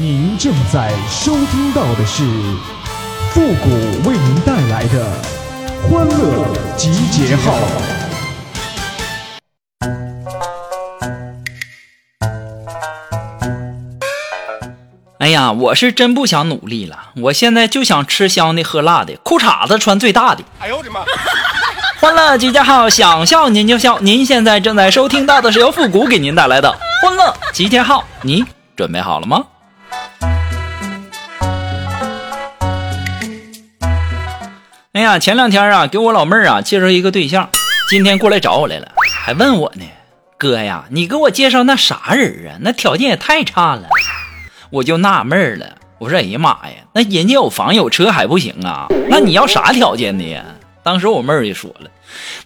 您正在收听到的是复古为您带来的欢乐集结号。哎呀，我是真不想努力了，我现在就想吃香的喝辣的，裤衩子穿最大的。哎呦我的妈！欢乐集结号，想笑您就笑。您现在正在收听到的是由复古给您带来的欢乐集结号，你准备好了吗？哎呀，前两天啊，给我老妹儿啊介绍一个对象，今天过来找我来了，还问我呢，哥呀，你给我介绍那啥人啊？那条件也太差了。我就纳闷了，我说：“哎呀妈呀，那人家有房有车还不行啊？那你要啥条件的呀？”当时我妹儿就说了：“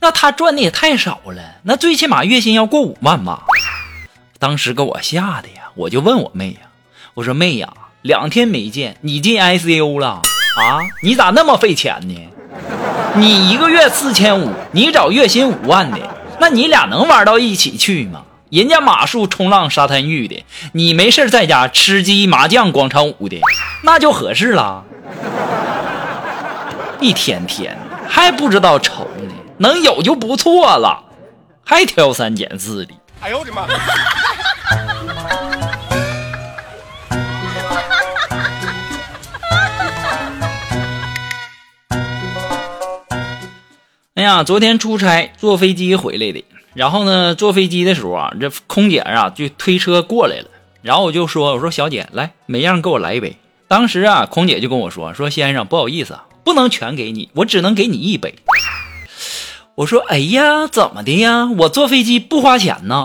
那他赚的也太少了，那最起码月薪要过五万吧？”当时给我吓的呀，我就问我妹呀：“我说妹呀，两天没见，你进 ICU 了啊？你咋那么费钱呢？你一个月四千五，你找月薪五万的，那你俩能玩到一起去吗？”人家马术、冲浪、沙滩浴的，你没事在家吃鸡、麻将、广场舞的，那就合适了。一天天还不知道愁呢，能有就不错了，还挑三拣四的。哎呦我的妈！呀，昨天出差坐飞机回来的。然后呢，坐飞机的时候啊，这空姐啊就推车过来了。然后我就说：“我说小姐，来，每样给我来一杯。”当时啊，空姐就跟我说：“说先生，不好意思啊，不能全给你，我只能给你一杯。”我说：“哎呀，怎么的呀？我坐飞机不花钱呢？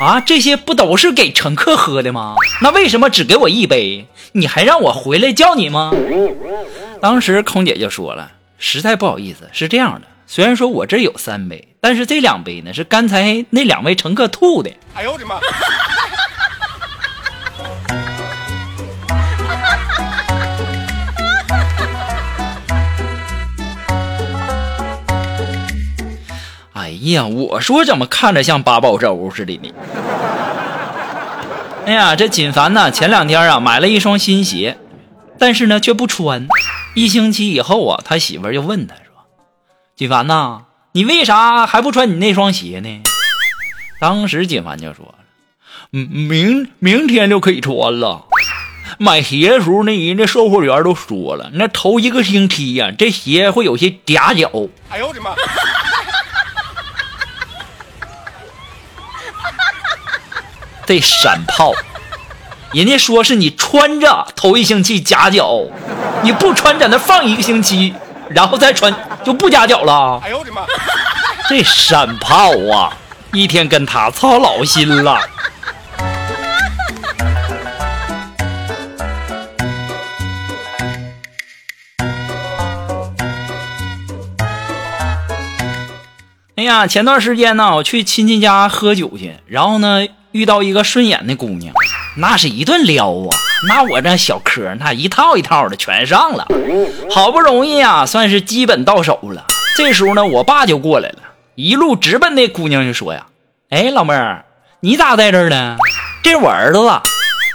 啊，这些不都是给乘客喝的吗？那为什么只给我一杯？你还让我回来叫你吗？”当时空姐就说了：“实在不好意思，是这样的。”虽然说我这有三杯，但是这两杯呢是刚才那两位乘客吐的。哎呦我的妈！哎呀，我说怎么看着像八宝粥似的呢？哎呀，这锦凡呢，前两天啊买了一双新鞋，但是呢却不穿。一星期以后啊，他媳妇就问他。锦凡呐，你为啥还不穿你那双鞋呢？当时锦凡就说：“嗯，明明天就可以穿了。买鞋的时候，那人家售货员都说了，那头一个星期呀，这鞋会有些夹脚。”哎呦我的妈！这闪炮，人家说是你穿着头一星期夹脚，你不穿在那放一个星期。然后再穿就不夹脚了。哎呦我的妈！这山炮啊，一天跟他操老心了。哎呀，前段时间呢，我去亲戚家喝酒去，然后呢遇到一个顺眼的姑娘，那是一顿撩啊。那我这小科，那一套一套的全上了，好不容易啊，算是基本到手了。这时候呢，我爸就过来了，一路直奔那姑娘就说呀：“哎，老妹儿，你咋在这儿呢？这是我儿子，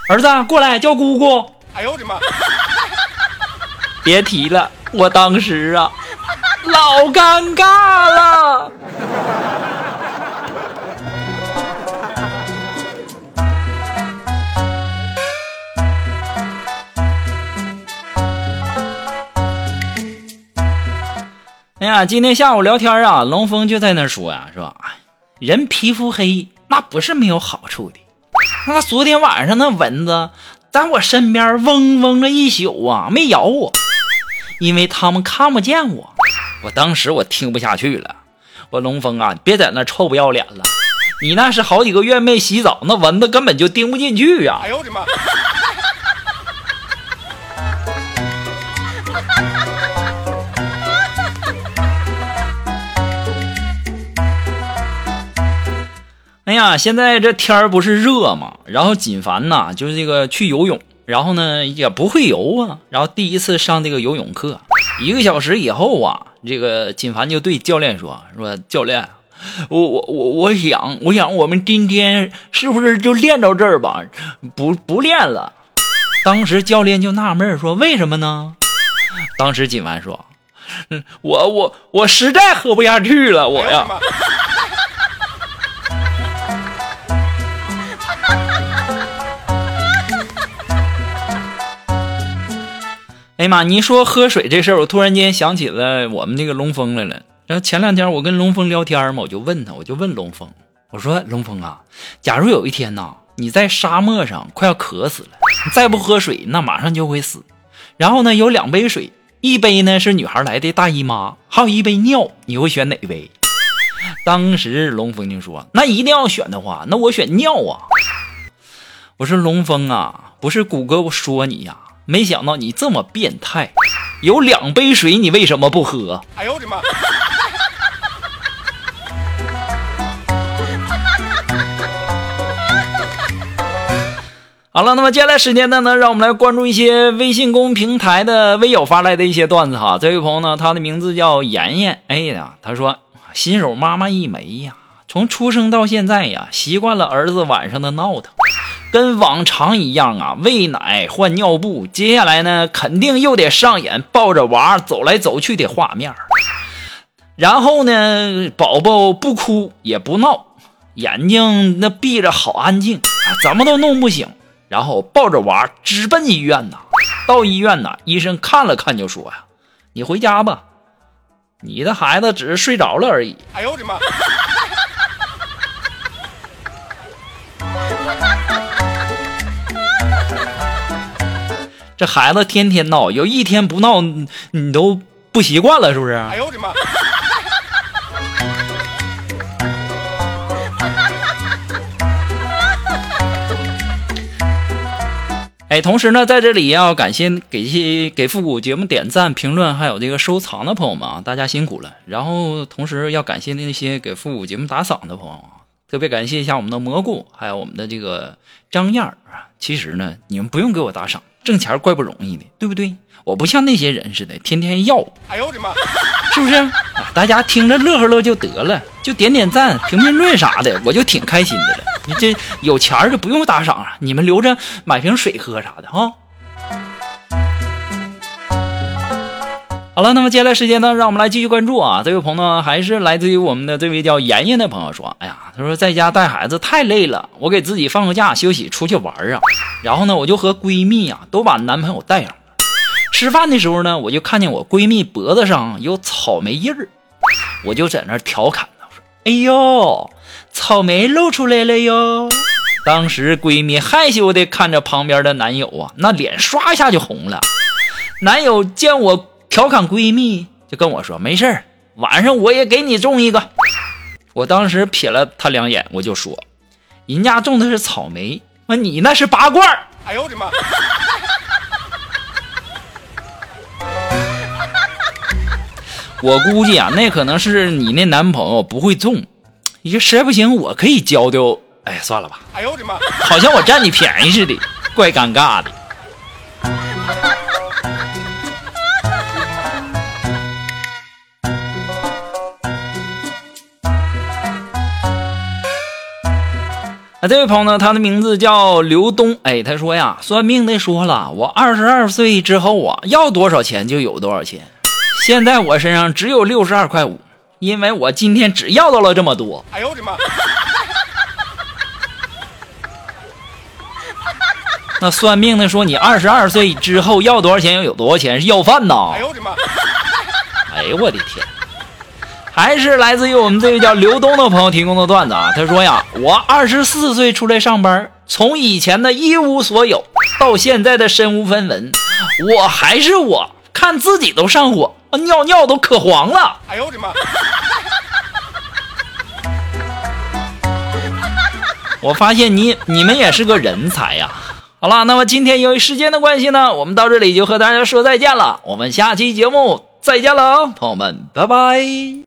儿子过来叫姑姑。”哎呦我的妈！别提了，我当时啊，老尴尬了。呀，今天下午聊天啊，龙峰就在那说呀，是吧？人皮肤黑那不是没有好处的。那昨天晚上那蚊子在我身边嗡嗡了一宿啊，没咬我，因为他们看不见我。我当时我听不下去了，我龙峰啊，别在那臭不要脸了，你那是好几个月没洗澡，那蚊子根本就叮不进去呀。哎呦我的妈！哎呀，现在这天儿不是热吗？然后锦凡呐，就是这个去游泳，然后呢也不会游啊，然后第一次上这个游泳课，一个小时以后啊，这个锦凡就对教练说：“说教练，我我我我想，我想我们今天是不是就练到这儿吧？不不练了。”当时教练就纳闷说：“为什么呢？”当时锦凡说：“嗯，我我我实在喝不下去了，我呀。”哎妈！你说喝水这事儿，我突然间想起了我们那个龙峰来了。然后前两天我跟龙峰聊天嘛，我就问他，我就问龙峰，我说：“龙峰啊，假如有一天呐，你在沙漠上快要渴死了，你再不喝水，那马上就会死。然后呢，有两杯水，一杯呢是女孩来的大姨妈，还有一杯尿，你会选哪杯？”当时龙峰就说：“那一定要选的话，那我选尿啊。”我说：“龙峰啊，不是谷歌我说你呀。”没想到你这么变态，有两杯水你为什么不喝？哎呦我的妈！好了，那么接下来时间呢？呢，让我们来关注一些微信公平台的微友发来的一些段子哈。这位朋友呢，他的名字叫妍妍。哎呀，他说新手妈妈一枚呀，从出生到现在呀，习惯了儿子晚上的闹腾。跟往常一样啊，喂奶换尿布，接下来呢，肯定又得上演抱着娃走来走去的画面然后呢，宝宝不哭也不闹，眼睛那闭着好安静，怎么都弄不醒。然后抱着娃直奔医院呐。到医院呐，医生看了看就说呀：“你回家吧，你的孩子只是睡着了而已。”哎呦我的妈！这孩子天天闹，有一天不闹，你都不习惯了，是不是？哎呦我的妈！哎，同时呢，在这里要感谢给些给复古节目点赞、评论还有这个收藏的朋友们啊，大家辛苦了。然后同时要感谢那些给复古节目打赏的朋友啊，特别感谢一下我们的蘑菇，还有我们的这个张燕儿啊。其实呢，你们不用给我打赏。挣钱怪不容易的，对不对？我不像那些人似的，天天要。哎呦我的妈！是不是？啊，大家听着乐呵乐就得了，就点点赞、评评论啥的，我就挺开心的了。你这有钱就不用打赏了，你们留着买瓶水喝啥的哈。好了，那么接下来时间呢，让我们来继续关注啊。这位朋友还是来自于我们的这位叫妍妍的朋友说：“哎呀，他说在家带孩子太累了，我给自己放个假休息，出去玩啊。然后呢，我就和闺蜜啊都把男朋友带上了。吃饭的时候呢，我就看见我闺蜜脖子上有草莓印儿，我就在那调侃她说：‘哎呦，草莓露出来了哟。’当时闺蜜害羞的看着旁边的男友啊，那脸刷一下就红了。男友见我。调侃闺蜜，就跟我说：“没事儿，晚上我也给你种一个。”我当时瞥了他两眼，我就说：“人家种的是草莓，那你那是拔罐儿。”哎呦我的妈！我估计啊，那可能是你那男朋友不会种。你说实在不行，我可以教教。哎，算了吧。哎呦我的妈！好像我占你便宜似的，怪尴尬的。啊，这位朋友呢，他的名字叫刘东。哎，他说呀，算命的说了，我二十二岁之后啊，要多少钱就有多少钱。现在我身上只有六十二块五，因为我今天只要到了这么多。哎呦我的妈！那算命的说，你二十二岁之后要多少钱，有多少钱是要饭呐？哎呦我的妈！哎呦我的天！还是来自于我们这位叫刘东的朋友提供的段子啊，他说呀，我二十四岁出来上班，从以前的一无所有到现在的身无分文，我还是我，看自己都上火，尿尿都可黄了。哎呦我的妈！我发现你你们也是个人才呀。好了，那么今天由于时间的关系呢，我们到这里就和大家说再见了。我们下期节目再见了，朋友们，拜拜。